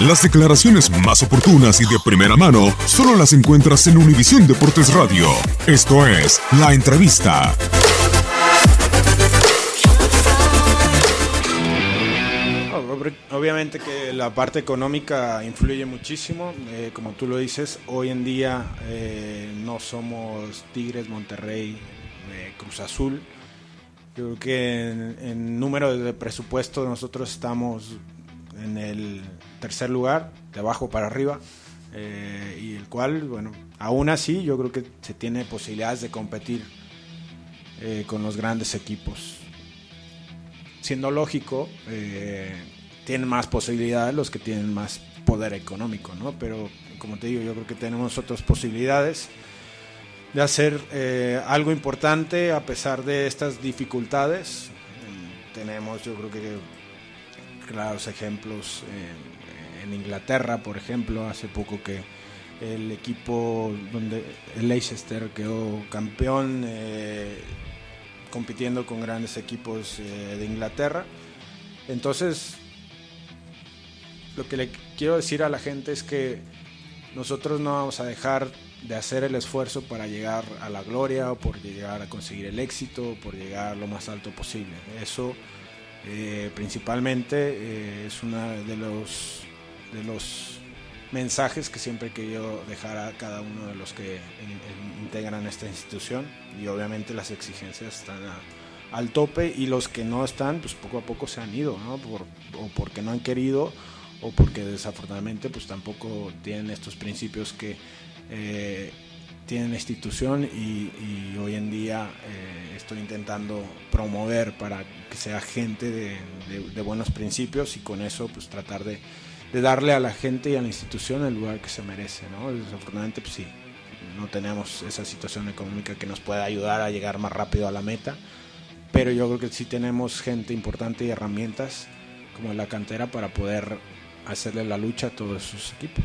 Las declaraciones más oportunas y de primera mano solo las encuentras en Univisión Deportes Radio. Esto es La Entrevista. Obviamente que la parte económica influye muchísimo, eh, como tú lo dices, hoy en día eh, no somos Tigres, Monterrey, eh, Cruz Azul. Yo creo que en, en número de presupuesto nosotros estamos en el tercer lugar, de abajo para arriba, eh, y el cual, bueno, aún así yo creo que se tiene posibilidades de competir eh, con los grandes equipos. Siendo lógico, eh, tienen más posibilidades los que tienen más poder económico, ¿no? Pero como te digo, yo creo que tenemos otras posibilidades de hacer eh, algo importante a pesar de estas dificultades. Tenemos, yo creo que claros ejemplos en, Inglaterra, por ejemplo, hace poco que el equipo donde el Leicester quedó campeón eh, compitiendo con grandes equipos eh, de Inglaterra. Entonces, lo que le quiero decir a la gente es que nosotros no vamos a dejar de hacer el esfuerzo para llegar a la gloria o por llegar a conseguir el éxito, por llegar lo más alto posible. Eso eh, principalmente eh, es uno de los, de los mensajes que siempre he querido dejar a cada uno de los que in- integran esta institución y obviamente las exigencias están al tope y los que no están pues poco a poco se han ido ¿no? Por- o porque no han querido o porque desafortunadamente pues tampoco tienen estos principios que eh, tienen la institución y, y hoy en día eh, estoy intentando promover para que sea gente de, de- de buenos principios y con eso pues tratar de, de darle a la gente y a la institución el lugar que se merece, ¿no? Desafortunadamente pues sí, no tenemos esa situación económica que nos pueda ayudar a llegar más rápido a la meta, pero yo creo que sí tenemos gente importante y herramientas como la cantera para poder hacerle la lucha a todos sus equipos.